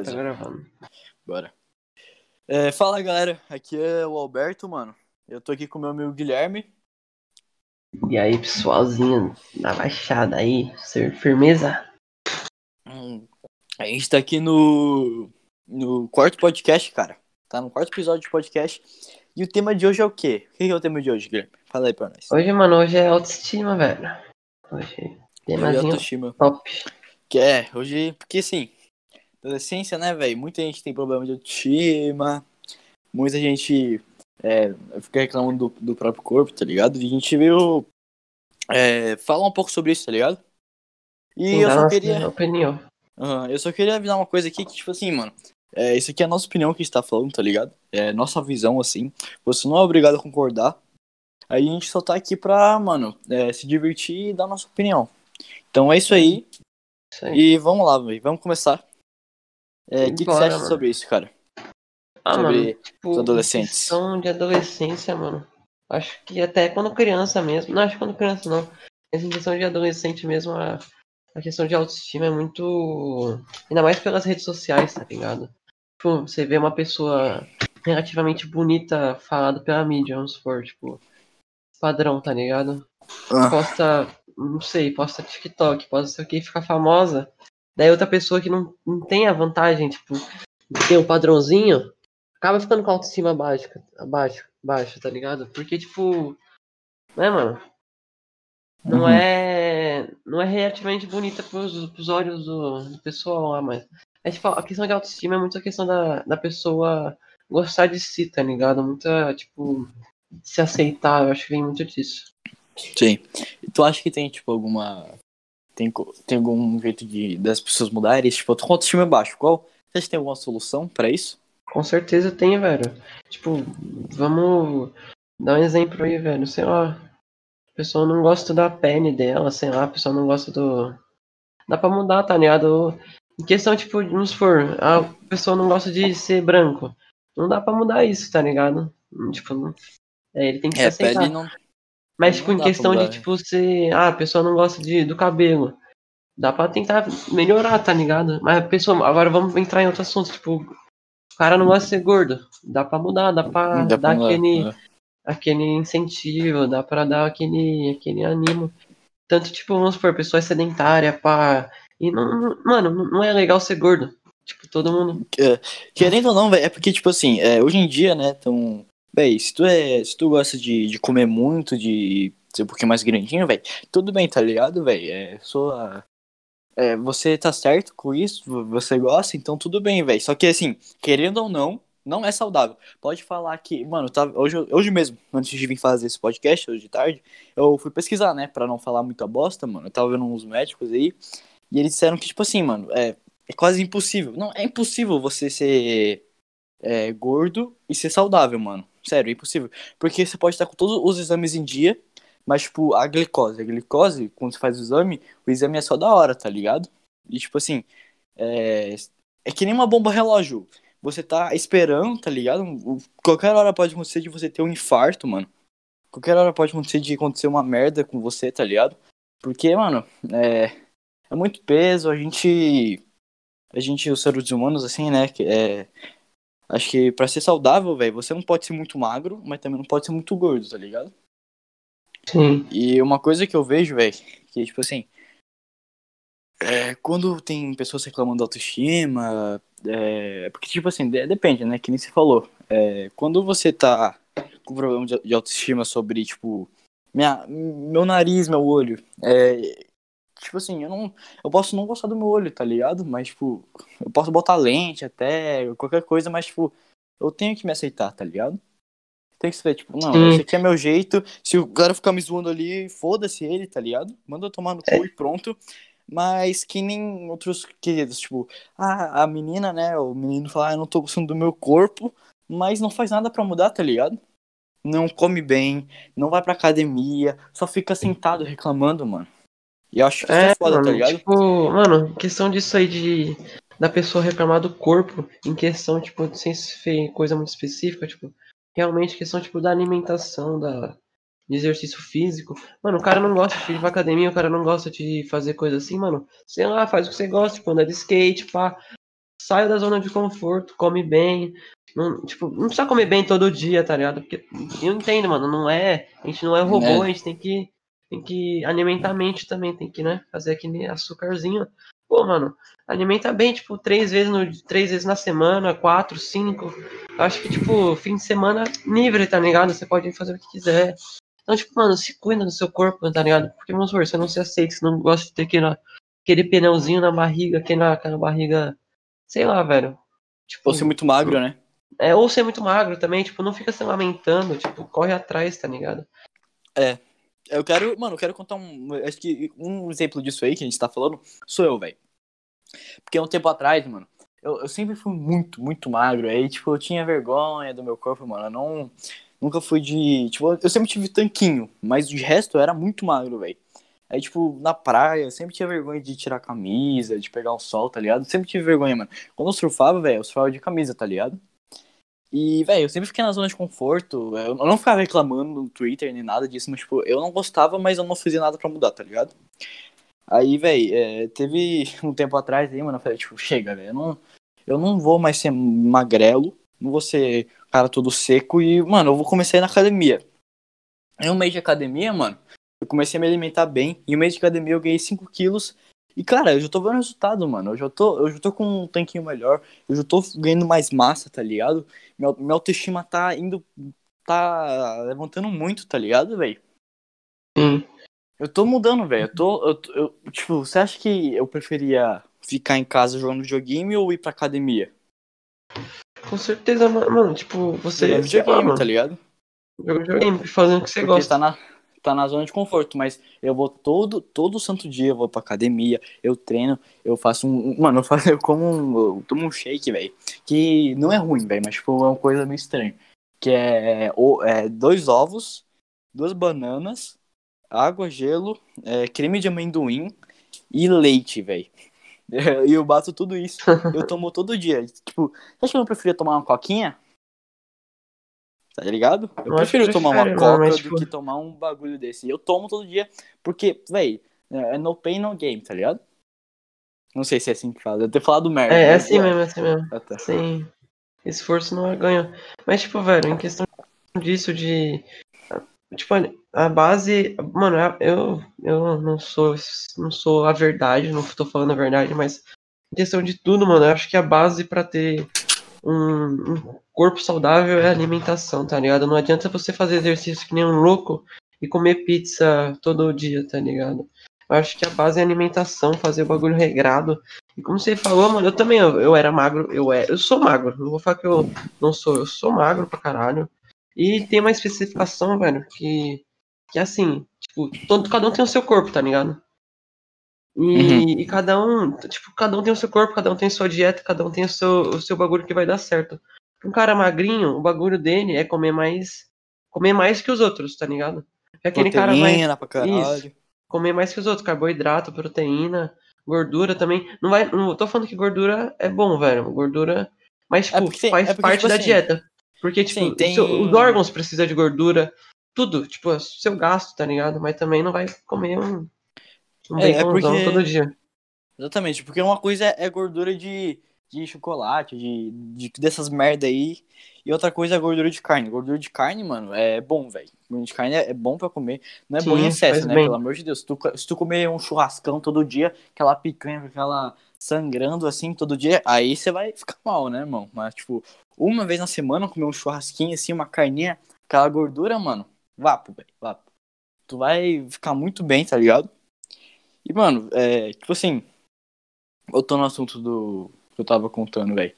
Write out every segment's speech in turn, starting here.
Agora tá Beleza. gravando. Bora. É, fala galera, aqui é o Alberto, mano. Eu tô aqui com o meu amigo Guilherme. E aí, pessoalzinho da Baixada aí, ser firmeza? Hum, A gente tá aqui no, no quarto podcast, cara. Tá no quarto episódio de podcast. E o tema de hoje é o quê? O que é o tema de hoje, Guilherme? Fala aí pra nós. Hoje, mano, hoje é autoestima, velho. Hoje, Hoje é temazinho autoestima. top. Que é, hoje, porque assim, adolescência, né, velho? Muita gente tem problema de autoestima, muita gente é, fica reclamando do, do próprio corpo, tá ligado? E a gente veio é, falar um pouco sobre isso, tá ligado? E eu só queria. opinião. Aham, eu só queria avisar uma coisa aqui que, tipo assim, mano. É, isso aqui é a nossa opinião que a gente tá falando, tá ligado? É nossa visão, assim. Você não é obrigado a concordar. Aí a gente só tá aqui pra, mano, é, se divertir e dar nossa opinião. Então é isso aí. Isso aí. E vamos lá, velho. Vamos começar. É, O que, que você acha mano. sobre isso, cara? Ah, sobre mano, tipo, os adolescentes. questão de adolescência, mano. Acho que até quando criança mesmo. Não, acho que quando criança não. Em questão de adolescente mesmo, a, a questão de autoestima é muito. Ainda mais pelas redes sociais, tá ligado? Tipo, você vê uma pessoa relativamente bonita falada pela mídia, vamos supor, tipo. Padrão, tá ligado? Ah, Posta, não sei, posta TikTok, posta isso aqui e fica famosa. Daí outra pessoa que não, não tem a vantagem, tipo, de ter um padrãozinho, acaba ficando com a autoestima baixa, abaixo, baixa, tá ligado? Porque, tipo, né, mano? Não Uhum. é. Não é relativamente bonita pros, pros olhos do, do pessoal lá, mas. É tipo, a questão de autoestima é muito a questão da, da pessoa gostar de si, tá ligado? Muita, tipo, se aceitar, eu acho que vem muito disso. sim. E tu acha que tem, tipo, alguma. Tem, tem algum jeito de das pessoas mudarem? Tipo, com autoestima é baixo. Qual? Você acha que tem alguma solução pra isso? Com certeza tem, velho. Tipo, vamos dar um exemplo aí, velho. Sei lá. A pessoa não gosta da pele dela, sei lá, a pessoa não gosta do. Dá pra mudar, tá ligado? Em questão, tipo, vamos supor, a pessoa não gosta de ser branco. Não dá pra mudar isso, tá ligado? Tipo, não... é, ele tem que se É, aceitar. pele não. Mas, tipo, em pra questão de, tipo, ser. Ah, a pessoa não gosta de, do cabelo. Dá pra tentar melhorar, tá ligado? Mas a pessoa. Agora vamos entrar em outro assunto. Tipo, o cara não gosta de ser gordo. Dá pra mudar, dá pra Dá pra dar mudar, aquele, é. aquele incentivo, dá pra dar aquele, aquele ânimo. Tanto, tipo, vamos supor, pessoa é sedentária, pá. E não, não- mano, não é legal ser gordo. Tipo, todo mundo. Querendo ou não, velho, é porque, tipo assim, é, hoje em dia, né, tão. Véi, se tu é. Se tu gosta de, de comer muito, de ser um pouquinho mais grandinho, velho, tudo bem, tá ligado, velho? É sua. É, você tá certo com isso, você gosta, então tudo bem, velho. Só que assim, querendo ou não, não é saudável. Pode falar que, mano, tá, hoje, hoje mesmo, antes de vir fazer esse podcast, hoje de tarde, eu fui pesquisar, né, pra não falar muita bosta, mano. Eu tava vendo uns médicos aí, e eles disseram que, tipo assim, mano, é, é quase impossível. Não, é impossível você ser é, gordo e ser saudável, mano. Sério, é impossível. Porque você pode estar com todos os exames em dia, mas, tipo, a glicose. A glicose, quando você faz o exame, o exame é só da hora, tá ligado? E, tipo assim, é, é que nem uma bomba relógio. Você tá esperando, tá ligado? Qualquer hora pode acontecer de você ter um infarto, mano. Qualquer hora pode acontecer de acontecer uma merda com você, tá ligado? Porque, mano, é, é muito peso, a gente. A gente, os seres humanos, assim, né? É, acho que pra ser saudável, velho, você não pode ser muito magro, mas também não pode ser muito gordo, tá ligado? Sim. E uma coisa que eu vejo, velho, que tipo assim. É, quando tem pessoas reclamando da autoestima, é, porque tipo assim, de- depende, né? Que nem você falou. É, quando você tá com problema de, de autoestima sobre, tipo, minha, meu nariz, meu olho, é, tipo assim, eu não. Eu posso não gostar do meu olho, tá ligado? Mas, tipo, eu posso botar lente até, qualquer coisa, mas, tipo, eu tenho que me aceitar, tá ligado? Tem que ser, tipo, não, Sim. esse aqui é meu jeito. Se o cara ficar me zoando ali, foda-se ele, tá ligado? Manda eu tomar no cu e pronto. Mas que nem outros queridos, tipo, ah, a menina, né? O menino fala, ah, eu não tô gostando do meu corpo, mas não faz nada pra mudar, tá ligado? Não come bem, não vai pra academia, só fica sentado reclamando, mano. E eu acho que isso é, É, foda, mano, tá ligado? tipo, mano, questão disso aí de da pessoa reclamar do corpo, em questão, tipo, sem ser coisa muito específica, tipo, realmente questão, tipo, da alimentação, da de exercício físico. Mano, o cara não gosta de ir pra academia, o cara não gosta de fazer coisa assim, mano. Sei lá, faz o que você gosta, tipo, andar de skate, pá. sai da zona de conforto, come bem. Não, tipo, não precisa comer bem todo dia, tá ligado? Porque eu entendo, mano, não é. A gente não é robô, É. a gente tem que, tem que alimentar a mente também, tem que, né, fazer aquele açúcarzinho. Pô, mano, alimenta bem, tipo, três vezes, no, três vezes na semana, quatro, cinco. Eu acho que, tipo, fim de semana livre, tá ligado? Você pode fazer o que quiser. Então, tipo, mano, se cuida do seu corpo, tá ligado? Porque, vamos supor, você não se aceita, você não gosta de ter aquele, aquele pneuzinho na barriga, aquela, aquela barriga, sei lá, velho. Tipo, Ou ser muito magro, né? é, ou ser muito magro também, tipo, não fica se lamentando, tipo, corre atrás, tá ligado? Eu quero, mano, eu quero contar um. Acho que um exemplo disso aí que a gente tá falando sou eu, velho. Porque um tempo atrás, mano, eu, eu sempre fui muito, muito magro. Aí, tipo, eu tinha vergonha do meu corpo, mano. Eu não. Nunca fui de. Tipo, eu sempre tive tanquinho, mas de resto eu era muito magro, velho. Aí, tipo, na praia, eu sempre tinha vergonha de tirar camisa, de pegar um sol, tá ligado? Sempre tive vergonha, mano. Quando eu surfava, velho, eu surfava de camisa, tá ligado? E, velho, eu sempre fiquei na zona de conforto. Eu não ficava reclamando no Twitter nem nada disso, mas, tipo, eu não gostava, mas eu não fazia nada pra mudar, tá ligado? Aí, velho, é, teve um tempo atrás aí, mano, eu falei, tipo, chega, velho, eu não, eu não vou mais ser magrelo, não vou ser cara todo seco e, mano, eu vou começar a ir na academia. Em um mês de academia, mano, eu comecei a me alimentar bem. Em um mês de academia eu ganhei 5 quilos. E, cara, eu já tô vendo resultado, mano. Eu já tô, eu já tô com um tanquinho melhor. Eu já tô ganhando mais massa, tá ligado? Minha, minha autoestima tá indo. Tá levantando muito, tá ligado, velho? Sim. Eu tô mudando, velho. Eu tô. Eu, eu- tipo, você acha que eu preferia ficar em casa jogando videogame ou ir pra academia? Com certeza, ma- mano, tipo, você. Jogando lá, videogame, tá ligado? jogando videogame, fazendo o que você Porque gosta. tá na, tá na zona de conforto, mas eu vou todo, todo santo dia, eu vou pra academia, eu treino, eu faço um. Mano, eu faço eu como um. Eu tomo um shake, velho. Que não é ruim, velho, mas tipo, é uma coisa meio estranha. Que é, o- é dois ovos, duas bananas, água, gelo, é, creme de amendoim e leite, velho. E eu bato tudo isso. Eu tomo todo dia. Tipo, você acha que eu não preferia tomar uma coquinha? Tá ligado? Eu Eu prefiro tomar uma prefere, coca mas, do tipo- que tomar um bagulho desse. E eu tomo todo dia, porque, véi, é no pain, no game, tá ligado? Não sei se é assim que fala. Eu ter falado merda. É, é assim ué. mesmo, é assim mesmo. Ah, tá. Sem esforço não é ganho. Mas, tipo, velho, em questão disso de. Tipo, a base. Mano, eu, eu não sou não sou a verdade, não tô falando a verdade, mas em questão de tudo, mano, eu acho que a base pra ter um, um corpo saudável é alimentação, tá ligado? Não adianta você fazer exercício que nem um louco e comer pizza todo dia, tá ligado? Eu acho que a base é alimentação, fazer o bagulho regrado. E como você falou, mano, eu também, eu, eu era magro, eu, é, eu sou magro, não vou falar que eu não sou, eu sou magro pra caralho. E tem uma especificação, velho, que, que é assim, tipo, todo, cada um tem o seu corpo, tá ligado? E, Uhum. e cada um, tipo, cada um tem o seu corpo, cada um tem a sua dieta, cada um tem o seu, o seu bagulho que vai dar certo. Um cara magrinho, o bagulho dele é comer mais, comer mais que os outros, tá ligado? É aquele cara vai Proteína pra caralho. comer mais que os outros, carboidrato, proteína, gordura também. Não vai, não tô falando que gordura é bom, velho. Gordura, mas tipo, É porque faz é porque, parte tipo da assim, dieta. Porque tipo, sim, tem- os órgãos precisam de gordura, tudo, tipo, é o seu gasto, tá ligado? Mas também não vai comer um, um É, é porque- todo dia. Exatamente, porque uma coisa é é gordura de, de chocolate, de, de dessas merda aí, e outra coisa é gordura de carne. Gordura de carne, mano, é bom, velho. Gordura de carne é, é bom pra comer. Não é bom em Sim, excesso, né? bem. Pelo amor de Deus. Se tu, se tu comer um churrascão todo dia, aquela picanha, aquela sangrando assim todo dia, aí você vai ficar mal, né, irmão? Mas, tipo, uma vez na semana comer um churrasquinho assim, uma carninha, aquela gordura, mano, vapo, velho, vapo. Tu vai ficar muito bem, tá ligado? E, mano, é, tipo assim, voltando ao assunto do que eu tava contando, velho.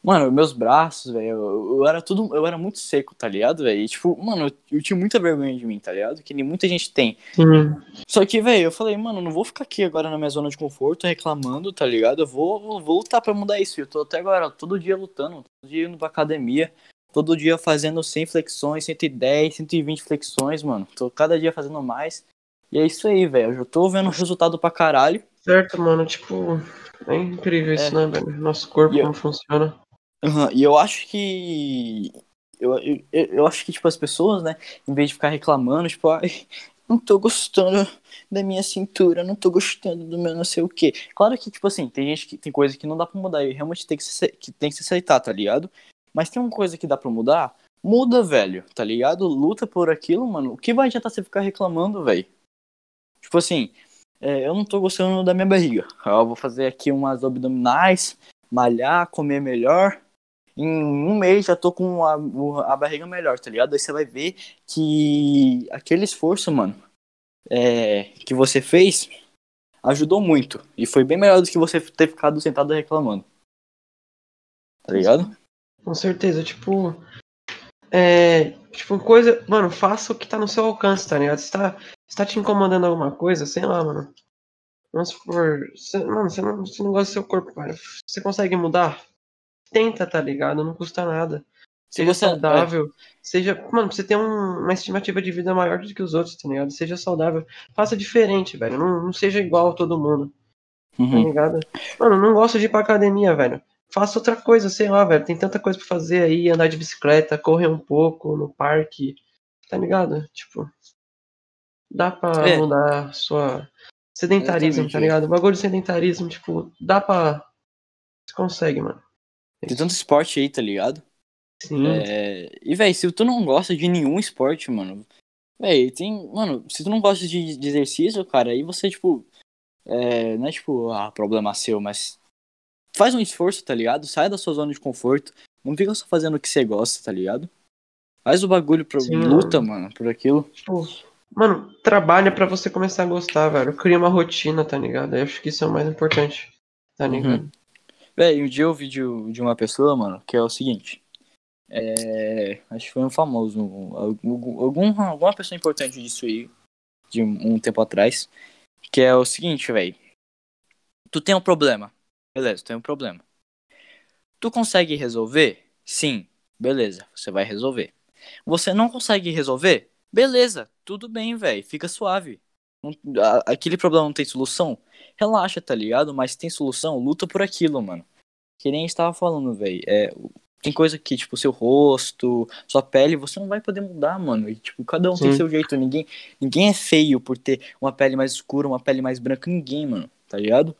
Mano, meus braços, velho, eu, eu era tudo, eu era muito seco, tá ligado, velho? E, tipo, mano, eu, eu tinha muita vergonha de mim, tá ligado? Que nem muita gente tem. Sim. Só que, velho, eu falei, mano, não vou ficar aqui agora na minha zona de conforto reclamando, tá ligado? Eu vou, eu vou lutar pra mudar isso. Eu tô até agora, todo dia lutando, todo dia indo pra academia, todo dia fazendo 100 flexões, 110, 120 flexões, mano. Tô cada dia fazendo mais. E é isso aí, velho. Eu já tô vendo resultado pra caralho. Certo, mano, tipo, é incrível isso, né, velho? Nosso corpo, E eu- como funciona. Aham, E eu acho que. Eu, eu, eu acho que, tipo, as pessoas, né, em vez de ficar reclamando, tipo, ai, não tô gostando da minha cintura, não tô gostando do meu não sei o quê. Claro que, tipo assim, tem gente que tem coisa que não dá pra mudar e realmente tem que se, que tem que se aceitar, tá ligado? Mas tem uma coisa que dá pra mudar, muda, velho, tá ligado? Luta por aquilo, mano. O que vai adiantar você ficar reclamando, velho? Tipo assim, é, eu não tô gostando da minha barriga. Eu vou fazer aqui umas abdominais, malhar, comer melhor. Em um mês já tô com a, a barriga melhor, tá ligado? Aí você vai ver que aquele esforço, mano, é, que você fez ajudou muito. E foi bem melhor do que você ter ficado sentado reclamando. Tá ligado? Com certeza, tipo. É. Tipo, coisa. Mano, faça o que tá no seu alcance, tá ligado? Se tá, se tá te incomodando alguma coisa, sei lá, mano. Vamos supor. Você, mano, você não, você não gosta do seu corpo, cara. Você consegue mudar? Tenta, tá ligado? Não custa nada. Seja você- é. saudável. Seja. Mano, você tem um- uma estimativa de vida maior do que os outros, tá ligado? Seja saudável. Faça diferente, velho. Não, não seja igual a todo mundo. tá Uhum. ligado? Mano, não gosto de ir pra academia, velho. Faça outra coisa, sei lá, velho. Tem tanta coisa pra fazer aí, andar de bicicleta, correr um pouco no parque, tá ligado? Tipo, dá pra É. mudar sua sedentarismo, tá ligado? O bagulho de sedentarismo, tipo, dá pra. Você consegue, mano. Tem tanto esporte aí, tá ligado? Sim. É, E, velho, se tu não gosta de nenhum esporte, mano. Véi, tem. Mano, se tu não gosta de, de exercício, cara, aí você, tipo. É, não é tipo, ah, problema seu, mas. Faz um esforço, tá ligado? Sai da sua zona de conforto. Não fica só fazendo o que você gosta, tá ligado? Faz o bagulho pro. Sim, luta, mano, por aquilo. Tipo, mano, trabalha pra você começar a gostar, velho. Cria uma rotina, tá ligado? Eu acho que isso é o mais importante, tá Uhum. ligado? Véi, um dia eu vi de, de uma pessoa, mano, que é o seguinte. É, acho que foi um famoso. Algum, algum- alguma pessoa importante disso aí, de um, um tempo atrás. Que é o seguinte, velho. Tu tem um problema. Beleza, tu tem um problema. Tu consegue resolver? Sim. Beleza, você vai resolver. Você não consegue resolver? Beleza, tudo bem, velho. Fica suave. Aquele problema não tem solução? Relaxa, tá ligado? Mas tem solução, luta por aquilo, mano. Que nem a gente tava falando, velho. É, tem coisa que, tipo, seu rosto, sua pele, você não vai poder mudar, mano. E, tipo, cada um tem Sim. seu jeito. Ninguém, ninguém é feio por ter uma pele mais escura, uma pele mais branca. Ninguém, mano. Tá ligado?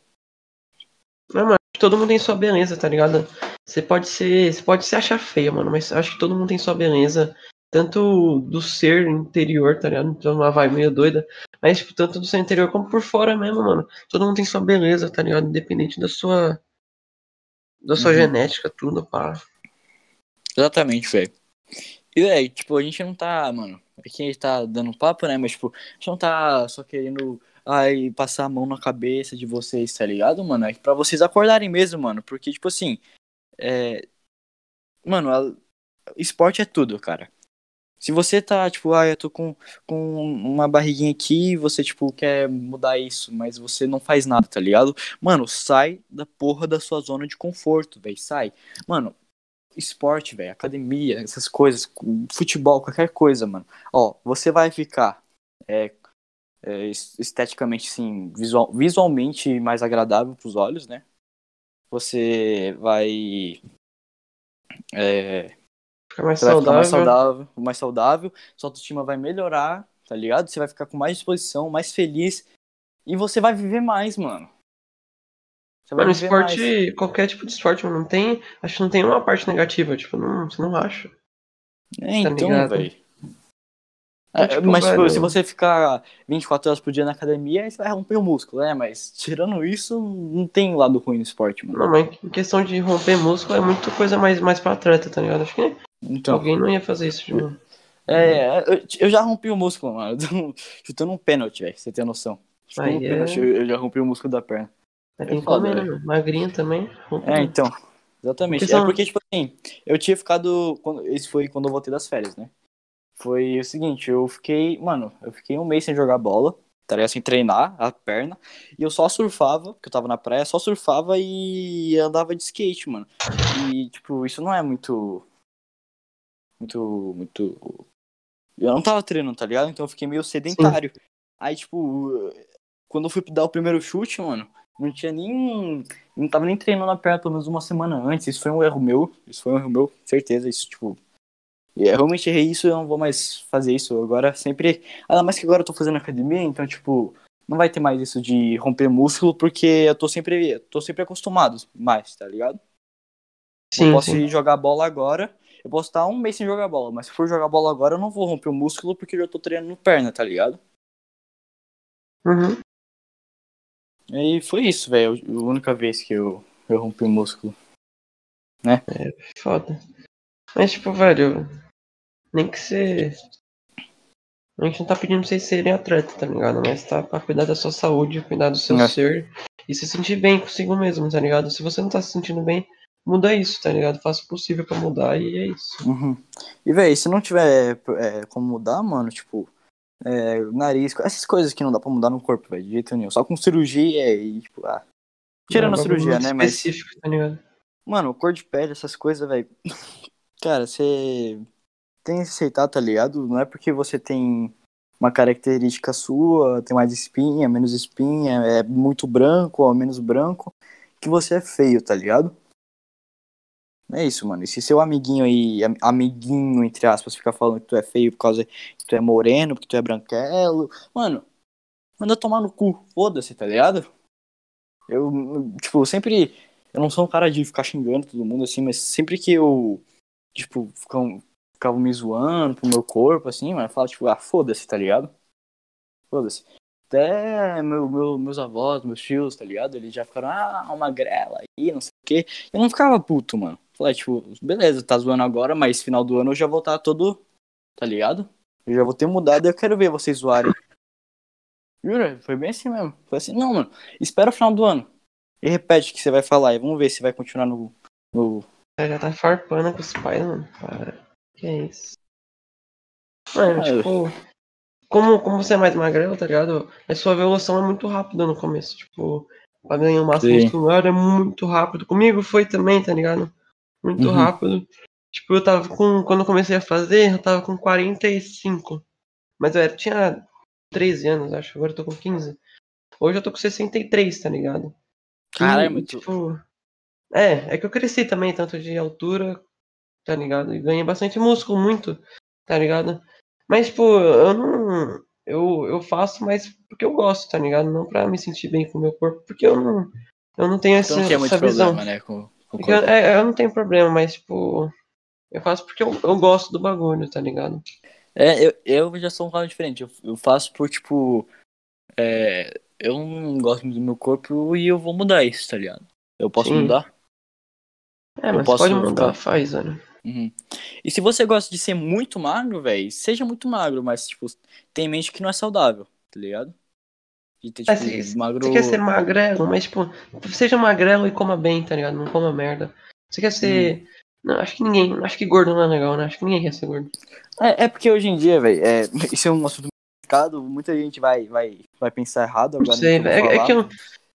Não, mano, todo mundo tem sua beleza, tá ligado? Você pode ser. Você pode se achar feia, mano, mas acho que todo mundo tem sua beleza. Tanto do ser interior, tá ligado? Então uma vibe meio doida. Mas, tipo, tanto do ser interior como por fora mesmo, mano. Todo mundo tem sua beleza, tá ligado? Independente da sua. Da sua Uhum. genética, tudo, pá. Exatamente, velho. E, velho, tipo, a gente não tá, mano. Aqui a gente tá dando papo, né? Mas, tipo, a gente não tá só querendo. Ai, passar a mão na cabeça de vocês, tá ligado, mano? É pra vocês acordarem mesmo, mano. Porque, tipo assim. É. Mano, a- esporte é tudo, cara. Se você tá, tipo, ah, eu tô com, com uma barriguinha aqui e você, tipo, quer mudar isso, mas você não faz nada, tá ligado? Mano, sai da porra da sua zona de conforto, velho. Sai. Mano, esporte, velho, academia, essas coisas, futebol, qualquer coisa, mano. Ó, você vai ficar é, é, es- esteticamente, sim, visual, visualmente mais agradável pros olhos, né? Você vai. É, Fica mais você vai ficar mais saudável. saudável, mais saudável, sua autoestima vai melhorar, tá ligado? Você vai ficar com mais disposição, mais feliz e você vai viver mais, mano. Você vai Mano, viver esporte, mais. qualquer tipo de esporte, mano, não tem. Acho que não tem uma parte negativa, tipo, não, você não acha. É, então, ligado? velho. Então, É, tipo, mas tipo, velho- se você ficar 24 horas por dia na academia, aí você vai romper o músculo, né? Mas tirando isso, não tem lado ruim no esporte, mano. Não, mas em questão de romper músculo é muito coisa mais, mais pra atleta, tá ligado? Acho que Então, alguém não ia fazer isso, tipo. é, eu, eu já rompi o músculo, mano. Chutando um pênalti, velho, você tem noção. Chutando um Aí é- pênalti, eu, já rompi o músculo da perna. Mas tem que comer, né? Magrinho também. rompe É, então. Exatamente. Porque são- É porque, tipo assim, eu tinha ficado. Quando, isso foi quando eu voltei das férias, né? Foi o seguinte, eu fiquei. Mano, eu fiquei um mês sem jogar bola, tá ligado? Sem treinar a perna. E eu só surfava, porque eu tava na praia, só surfava e andava de skate, mano. E, tipo, isso não é muito. Muito. Muito. Eu não tava treinando, tá ligado? Então eu fiquei meio sedentário. Aí, tipo, quando eu fui dar o primeiro chute, mano, não tinha nem. Não tava nem treinando a perna pelo menos uma semana antes. Isso foi um erro meu. Isso foi um erro meu, certeza. Isso, tipo. E eu realmente errei isso, eu não vou mais fazer isso. Agora sempre. Ainda mais que agora eu tô fazendo academia, então, tipo, não vai ter mais isso de romper músculo, porque eu tô sempre, eu tô sempre acostumado mais, tá ligado? Sim, eu posso sim. ir jogar bola agora, eu posso estar um mês sem jogar bola, mas se for jogar bola agora, eu não vou romper o músculo porque eu já tô treinando perna, tá ligado? Uhum. E foi isso, velho. A única vez que eu, eu rompi o músculo. Foda. Mas, tipo, velho, nem que você. A gente não tá pedindo pra vocês serem atletas, tá ligado? Mas tá pra cuidar da sua saúde, cuidar do seu É. ser e se sentir bem consigo mesmo, tá ligado? Se você não tá se sentindo bem, muda isso, tá ligado? Faça o possível pra mudar e é isso. Uhum. E, velho, se não tiver é, como mudar, mano, tipo, é, nariz, essas coisas que não dá pra mudar no corpo, velho, de jeito nenhum. Só com cirurgia e, tipo, ah. Tirando É um a bagulho cirurgia, né? Mas, específico, tá ligado? mano, cor de pele, essas coisas, velho. Cara, você tem que aceitar, tá ligado? Não é porque você tem uma característica sua, tem mais espinha, menos espinha, é muito branco ou menos branco, que você é feio, tá ligado? É isso, mano. E se seu amiguinho aí, am- amiguinho, entre aspas, ficar falando que tu é feio por causa que tu é moreno, porque tu é branquelo, mano, manda tomar no cu, foda-se, tá ligado? Eu, tipo, sempre. Eu não sou um cara de ficar xingando todo mundo assim, mas sempre que eu, tipo, ficam, me zoando pro meu corpo, assim, mano, eu falava, tipo, ah, foda-se, tá ligado? Foda-se. Até meu, meu- meus avós, meus tios, tá ligado? Eles já ficaram, ah, uma magrela aí, não sei o quê. Eu não ficava puto, mano. Falei, tipo, beleza, tá zoando agora, mas final do ano eu já vou estar todo, tá ligado? Eu já vou ter mudado e eu quero ver vocês zoarem. Jura? Foi bem assim mesmo. Foi assim, não, mano, espera o final do ano. E repete o que você vai falar e vamos ver se vai continuar no. no... Ela já tá farpando com os pais, mano. Para. Que é isso? Mano, Ah, tipo. Como, como você é mais magrelo, tá ligado? A sua evolução é muito rápida no começo. Tipo, pra ganhar massa Sim. muscular é muito rápido. Comigo foi também, tá ligado? Muito Uhum. rápido. Tipo, eu tava com. Quando eu comecei a fazer, eu tava com 45. Mas eu era, tinha 13 anos, acho. Agora eu tô com 15. Hoje eu tô com 63, tá ligado? Muito. tipo. É, é que eu cresci também, tanto de altura, tá ligado? E ganhei bastante músculo, muito, tá ligado? Mas, tipo, eu não. Eu, eu faço mais porque eu gosto, tá ligado? Não pra me sentir bem com o meu corpo, porque eu não. Eu não tenho essa, Então não tinha muito essa visão. problema, né? Com, eu, é, eu não tenho problema, mas, tipo. Eu faço porque eu, eu gosto do bagulho, tá ligado? É, eu, eu já sou um cara diferente. Eu, eu faço por, tipo. É, eu não gosto muito do meu corpo e eu vou mudar isso, tá ligado? Eu posso Sim. mudar? É, Eu mas posso pode mudar, ficar- faz, velho. Uhum. E se você gosta de ser muito magro, velho, seja muito magro, mas, tipo, tem em mente que não é saudável, tá ligado? De ter, É, tipo, se, magro. você quer ser magrelo, mas, tipo, seja magrelo e coma bem, tá ligado? Não coma merda. Você quer ser. Hum. Não, acho que ninguém. Acho que gordo não é legal, né? Acho que ninguém quer ser gordo. É, é porque hoje em dia, velho, é, isso é um assunto complicado, muita gente vai, vai, vai pensar errado Não agora. sei, que eu vou velho. É, é que eu.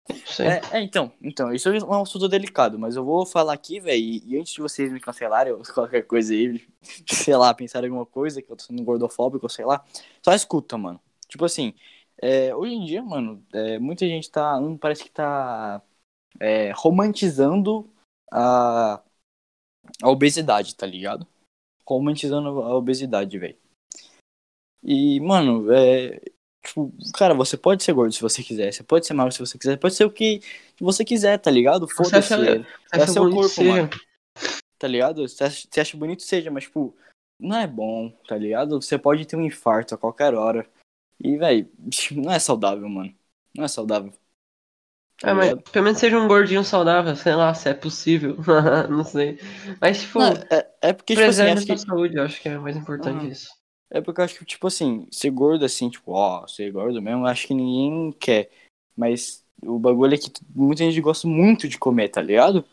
Não sei. É, é, então, então, isso é um assunto delicado, mas eu vou falar aqui, velho, e, e antes de vocês me cancelarem ou qualquer coisa aí, sei lá, pensar em alguma coisa, que eu tô sendo gordofóbico, sei lá, só escuta, mano. Tipo assim, é, hoje em dia, mano, é, muita gente tá, parece que tá é, romantizando a, a obesidade, tá ligado? Romantizando a obesidade, velho. E, mano, é, Tipo, cara, você pode ser gordo se você quiser, você pode ser magro se você quiser, pode ser o que você quiser, tá ligado? Foda-se, é, é seu corpo, seja. mano. tá ligado? Você acha, você acha bonito, seja, mas, tipo, não é bom, tá ligado? Você pode ter um infarto a qualquer hora. E, velho, não é saudável, mano. Não é saudável. Ah, mas pelo menos seja um gordinho saudável, sei lá, se é possível. não sei. Mas, tipo, Não, é, é porque, tipo assim, acho que, saúde, eu acho que é mais importante Uhum. isso. é porque eu acho que, tipo assim, ser gordo assim, tipo, ó, ser gordo mesmo, acho que ninguém quer. Mas o bagulho é que muita gente gosta muito de comer, tá ligado?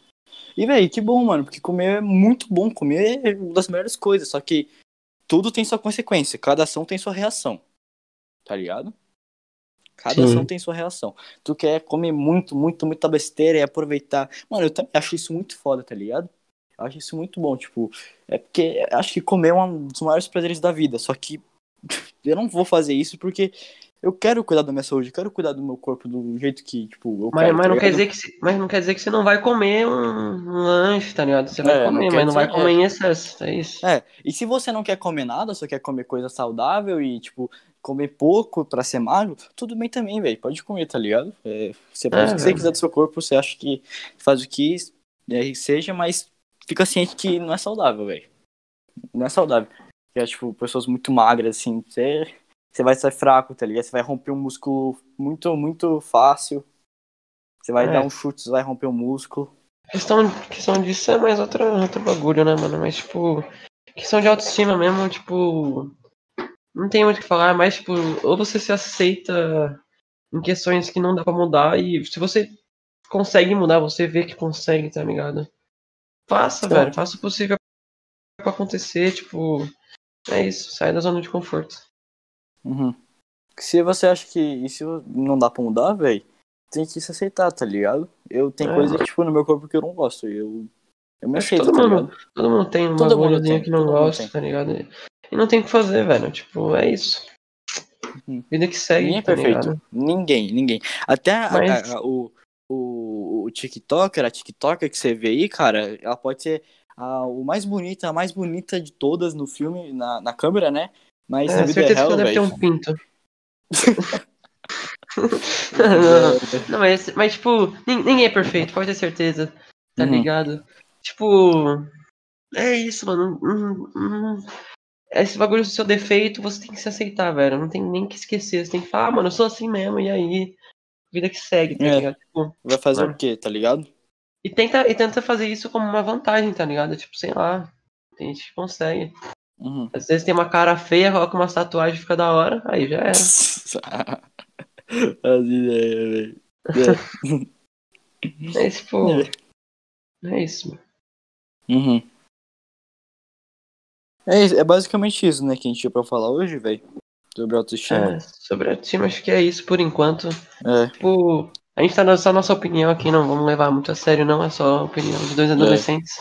E, velho, que bom, mano, porque comer é muito bom. Comer é uma das melhores coisas, só que tudo tem sua consequência, cada ação tem sua reação, tá ligado? Cada Sim. ação tem sua reação. Tu quer comer muito, muito, muita besteira e aproveitar. Mano, eu também acho isso muito foda, tá ligado? Eu acho isso muito bom, tipo, é porque acho que comer é um dos maiores prazeres da vida, só que eu não vou fazer isso porque eu quero cuidar da minha saúde, eu quero cuidar do meu corpo do jeito que, tipo, eu Mas, quero. mas, tá não quer dizer que, mas não quer dizer que você não vai comer um, um lanche, tá ligado? Você vai É, não comer, quer mas não vai comer em excesso, é isso. É, e se você não quer comer nada, só quer comer coisa saudável e, tipo, comer pouco pra ser magro, tudo bem também, velho. Pode comer, tá ligado? É, você faz É, o que você quiser do seu corpo, você acha que faz o que é, seja, mas fica ciente que não é saudável, velho. Não é saudável. É, tipo, pessoas muito magras, assim, você, você vai ser fraco, tá ligado? Você vai romper um músculo muito, muito fácil. Você vai É. dar um chute, você vai romper um músculo. Questão, questão disso é mais outra, outro bagulho, né, mano? Mas, tipo, questão de autoestima mesmo, tipo. Não tem muito o que falar, mas, tipo, ou você se aceita em questões que não dá pra mudar, e se você consegue mudar, você vê que consegue, tá ligado? Faça, Então- velho, faça o possível pra acontecer, tipo. É isso, sai da zona de conforto. Uhum. Se você acha que isso não dá pra mudar, velho, tem que se aceitar, tá ligado? Eu tenho É. coisa, tipo, no meu corpo que eu não gosto. Eu, eu me aceito, todo tá mundo-? Todo mundo tem um bagulhozinho tem, que não gosta, tá ligado? E não tem o que fazer, velho. Tipo, é isso. Uhum. Vida que segue, Ninguém é tá perfeito. ligado? Ninguém, ninguém. Até Mas- a- a- o, o, o TikToker, a TikToker que você vê aí, cara, ela pode ser a, o mais bonita, a mais bonita de todas no filme, na, na câmera, né? Mas É, na vida certeza que real, ela deve ter um pinto. não, não, mas, mas, tipo, nin- ninguém é perfeito, pode ter certeza. Tá Uhum. ligado? Tipo, é isso, mano. Hum, esse bagulho do seu defeito, você tem que se aceitar, velho. Não tem nem que esquecer. Você tem que falar, ah, mano, eu sou assim mesmo, e aí? Vida que segue, tá É. ligado? Tipo, Vai fazer Mano. o quê, tá ligado? E tenta, e tenta fazer isso como uma vantagem, tá ligado? Tipo, sei lá. Tem gente que consegue. Uhum. Às vezes tem uma cara feia, coloca uma tatuagem fica da hora, aí já era. As ideias, velho. É. É tipo. É isso, mano. Uhum. É, é basicamente isso, né, que a gente tinha pra falar hoje, velho. Sobre autoestima. É, sobre a time, acho que é isso por enquanto. É. Tipo, a gente tá dando só nossa opinião aqui, não vamos levar muito a sério, não. É só a opinião de dois adolescentes.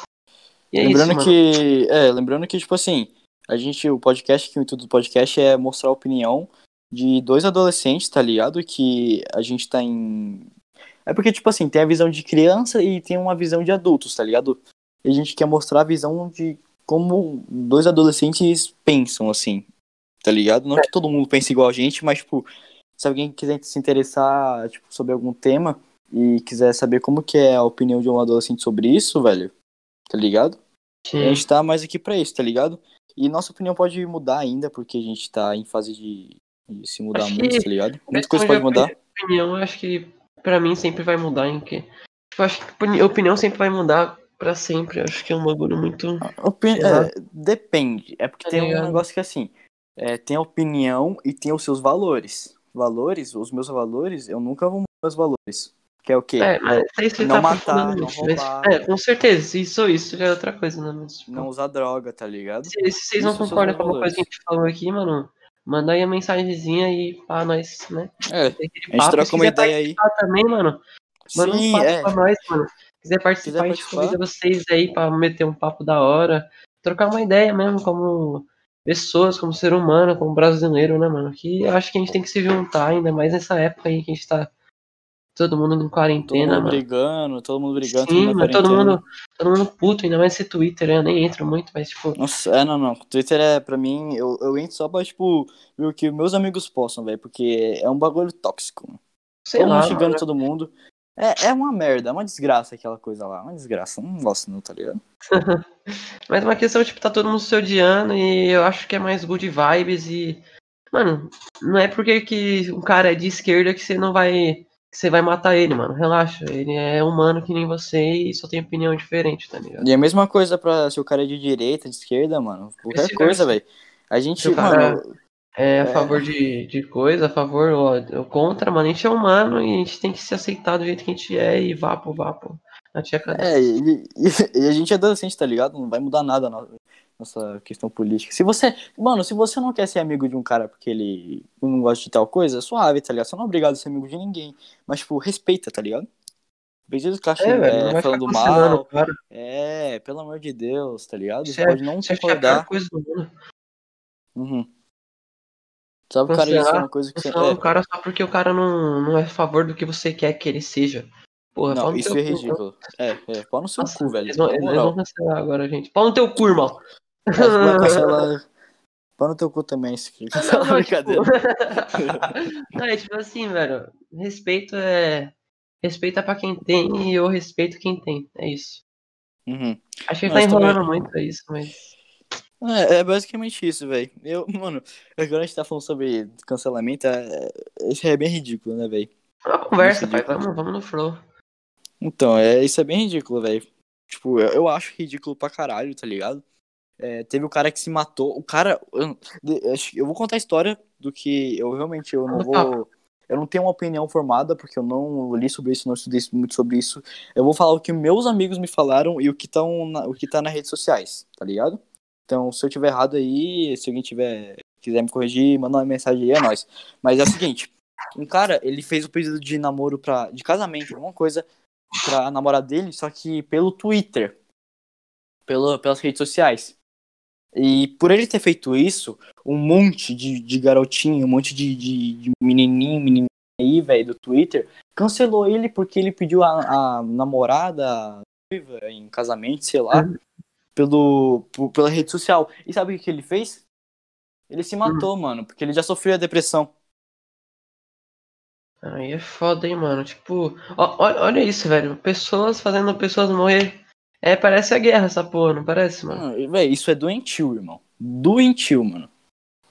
E é lembrando isso, que. É, lembrando que, tipo assim, a gente, o podcast, que o intuito do podcast é mostrar a opinião de dois adolescentes, tá ligado? Que a gente tá em. É porque, tipo assim, tem a visão de criança e tem uma visão de adultos, tá ligado? E a gente quer mostrar a visão de como dois adolescentes pensam, assim, tá ligado? Não que todo mundo pense igual a gente, mas, tipo, se alguém quiser se interessar, tipo, sobre algum tema e quiser saber como que é a opinião de um adolescente sobre isso, velho, tá ligado? A Sim. gente tá mais aqui pra isso, tá ligado? E nossa opinião pode mudar ainda, porque a gente tá em fase de, de se mudar Acho muito, tá ligado? Muita coisa de pode mudar. opinião, acho que pra mim sempre vai mudar, em que. Tipo, eu acho que opini- opinião sempre vai mudar pra sempre. Acho que é um bagulho muito. É, depende. É porque Tá tem um negócio que é assim: é, tem a opinião e tem os seus valores. Valores, os meus valores, eu nunca vou mudar meus valores. Que é o quê? É, mas é Não tá matar, não nisso, mas- roubar. É, com certeza. Isso, isso já é outra coisa, né? Mas, tipo, Não usar droga, tá ligado? se, se vocês não isso concordam os com alguma coisa que a gente falou aqui, mano, manda aí a mensagenzinha e pá, nós, né? É, a gente troca Se uma ideia aí. também, mano, manda um Sim, papo é. pra nós, mano. Se quiser participar, Quiser a gente participar. convida vocês aí pra meter um papo da hora. Trocar uma ideia mesmo, como pessoas, como ser humano, como brasileiro, né, mano? Que eu acho que a gente tem que se juntar, ainda mais nessa época aí que a gente tá todo mundo em Todo quarentena, mundo mano. brigando, todo mundo brigando, Sim, todo mundo todo mundo, todo mundo puto, ainda mais esse Twitter, eu nem entro muito, mas tipo, Nossa, é, não, não. Twitter é, pra mim, eu, eu entro só pra, tipo, ver o que meus amigos postam, velho, porque é um bagulho tóxico. sei todo lá. mundo xingando mano. todo mundo. É, é uma merda, é uma desgraça aquela coisa lá. Uma desgraça. Não gosto, não, tá ligado? Mas é uma questão, tipo, tá todo mundo se odiando e eu acho que é mais good vibes e. Mano, não é porque que um cara é de esquerda que você não vai. que você vai matar ele, mano. Relaxa. Ele é humano que nem você e só tem opinião diferente, tá ligado? E a mesma coisa pra se o cara é de direita, de esquerda, mano. Qualquer coisa, velho. A gente, cara- mano. É a É. favor de, de coisa, a favor ó, ou contra, mano. A gente é humano e a gente tem que se aceitar do jeito que a gente é e vapo, vapo. Na tia cadê? É, e, e- e a gente é adolescente, tá ligado? Não vai mudar nada a no- nossa questão política. Se você. Mano, se você não quer ser amigo de um cara porque ele não gosta de tal coisa, é suave, tá ligado? Você não é obrigado a ser amigo de ninguém. Mas, tipo, respeita, tá ligado? Precisa ficar É, velho, é, falando mal. cara. É, pelo amor de Deus, tá ligado? Você pode não que é a concordar. coisa do mundo. Uhum. Sabe, cara, isso é uma coisa que você. um É, cara só porque o cara não, não é a favor do que você quer que ele seja. Porra, não, isso é cu, ridículo. É, é, pau no seu Nossa, cu, velho. Eles Na eles vão cancelar agora, gente. Pau no teu cu, irmão. Vai cancelar. Pau no teu cu também, isso aqui. Não, não, brincadeira. tipo... não, é tipo assim, velho. Respeito é. Respeito é pra quem tem e eu respeito quem tem. É isso. Uhum. Acho que ele Mas tá enrolando também- muito, é isso, mas. É, é basicamente isso, velho. Eu, mano, agora a gente tá falando sobre cancelamento, é, isso é bem ridículo, né, velho? É conversa, pai. Vamos, vamos no flow. Então, é, isso é bem ridículo, velho. Tipo, eu, eu acho ridículo pra caralho, tá ligado? É, teve o cara que se matou. O cara. Eu, eu vou contar a história do que eu realmente eu não vou. Eu não tenho uma opinião formada, porque eu não li sobre isso, não estudei muito sobre isso. Eu vou falar o que meus amigos me falaram e o que, tão na, o que tá nas redes sociais, tá ligado? Então, se eu tiver errado aí, se alguém tiver quiser me corrigir, manda uma mensagem aí, é nóis. Mas é o seguinte, um cara, ele fez o pedido de namoro pra. de casamento, alguma coisa, pra namorada dele, só que pelo Twitter. Pelo, pelas redes sociais. E por ele ter feito isso, um monte de, de garotinho, um monte de, de, de menininho, menininha aí, velho, do Twitter, cancelou ele porque ele pediu a, a namorada em casamento, sei lá, pelo, por- pela rede social. E sabe o que ele fez? Ele se matou, mano, porque ele já sofreu a depressão. Aí é foda, hein, mano. Tipo, ó, olha, isso, velho. Pessoas fazendo pessoas morrer. É, parece a guerra essa porra, não parece, mano? Isso é doentio, irmão. Doentio, mano.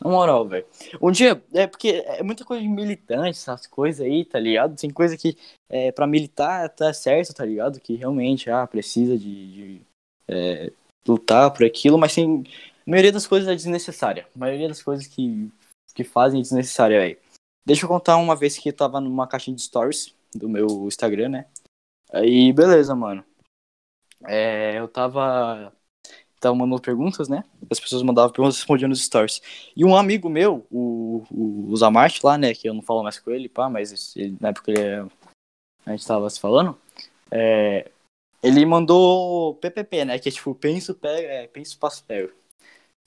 Na moral, velho. Um dia, é porque é muita coisa de militante, essas coisas aí, tá ligado? Tem coisa que é, pra militar tá certo, tá ligado? Que realmente, ah, precisa de, de, é, lutar por aquilo, mas tem. A maioria das coisas é desnecessária. A maioria das coisas que, que fazem é desnecessária, velho. Deixa eu contar uma vez que eu tava numa caixinha de stories do meu Instagram, né? Aí, beleza, mano. É, eu tava. Tava mandando perguntas, né? As pessoas mandavam perguntas respondiam nos stories. E um amigo meu, o, o, o Zamart lá, né? Que eu não falo mais com ele, pá, mas ele, na época ele é- a gente tava se falando. é, ele mandou PPP, né? Que é tipo, penso, pega, é, penso, passo, pego.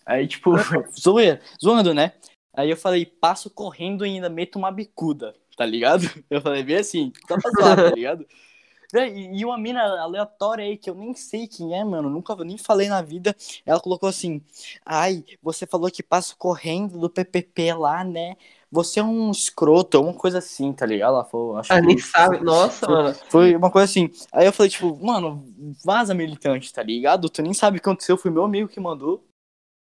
Aí, tipo, zoeira, zoando, né? Aí eu falei, passo correndo e ainda meto uma bicuda, tá ligado? Eu falei bem assim, pra zoar, tá ligado? E e uma mina aleatória aí, que eu nem sei quem é, mano, nunca nem falei na vida, ela colocou assim, ai, você falou que passo correndo do PPP lá, né? Você é um escroto, uma coisa assim, tá ligado? Ela falou, acho Ah, que nem sabe. Nossa, foi- mano. foi uma coisa assim. Aí eu falei, tipo, mano, vaza militante, tá ligado? Tu nem sabe o que aconteceu, foi meu amigo que mandou.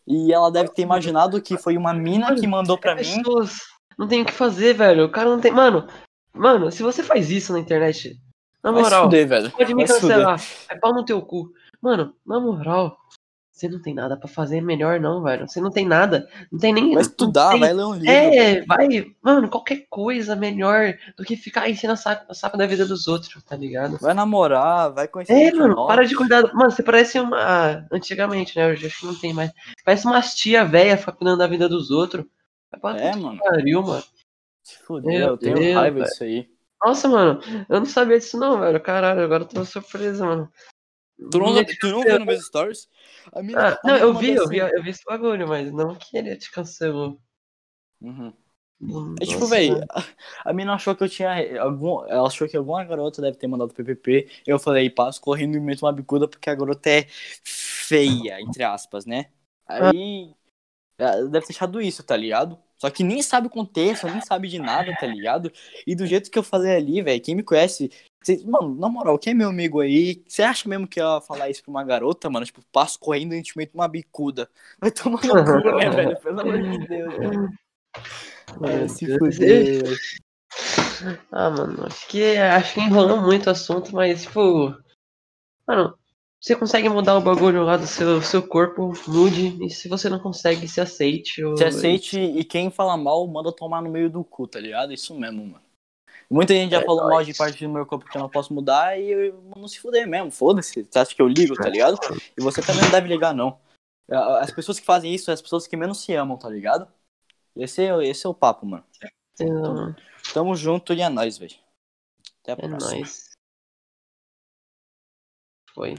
E ela deve ter imaginado que foi uma mina que mandou pra É mim. pessoas. Não tem o que fazer, velho. O cara não tem. Mano, mano, se você faz isso na internet, na moral, fuder, velho. pode me fuder. cancelar. É pau no teu cu. Mano, na moral, você não tem nada pra fazer melhor, não, velho. Você não tem nada. Não tem nem. Vai estudar, tem- vai ler um livro. É, vai, mano, qualquer coisa melhor do que ficar enchendo a saco, a saco da vida dos outros, tá ligado? Vai namorar, vai conhecer É, mano, nova. para de cuidar. Mano, você parece uma. Antigamente, né? Hoje acho que não tem mais. Parece umas tia velha cuidando da vida dos outros. É, mano. pariu, mano. Se fuder, Meu eu tenho Deus, raiva velho. disso aí. Nossa, mano, eu não sabia disso não, velho. Caralho, agora eu tô surpresa, mano. Tu não, tu não viu nos meus stories? A mina, Ah, a não, eu vi, eu vi, eu vi esse bagulho, mas não que ele te cancelou. Uhum. Hum, É tipo, velho, a, a mina achou que eu tinha. Algum, ela achou que alguma garota deve ter mandado PPP. Eu falei, passo correndo e meto uma bicuda porque a garota é feia, entre aspas, né? Aí. ela Deve ter achado isso, tá ligado? Só que nem sabe o contexto, nem sabe de nada, tá ligado? E do jeito que eu falei ali, velho, quem me conhece. cê- mano, na moral, quem é meu amigo aí? Você acha mesmo que eu ia falar isso pra uma garota, mano? Tipo, passo correndo e a gente mete uma bicuda. Vai tomar no cu, né, velho? Pelo amor de Deus, velho. Meu É, se fuder. Ah, mano, acho que acho que enrolou muito o assunto, mas tipo. Mano, você consegue mudar o bagulho lá do seu, seu corpo, mude, e se você não consegue, se aceite. Ou... Se aceite e quem fala mal, manda tomar no meio do cu, tá ligado? Isso mesmo, mano. Muita gente já É falou mal nóis. de parte do meu corpo que eu não posso mudar e eu não se fuder mesmo. Foda-se. Você acha que eu ligo, tá ligado? E você também não deve ligar, não. As pessoas que fazem isso são as pessoas que menos se amam, tá ligado? Esse é, esse é o papo, mano. Então, Tamo junto e é nóis, velho. Até a é próxima. nóis. Foi.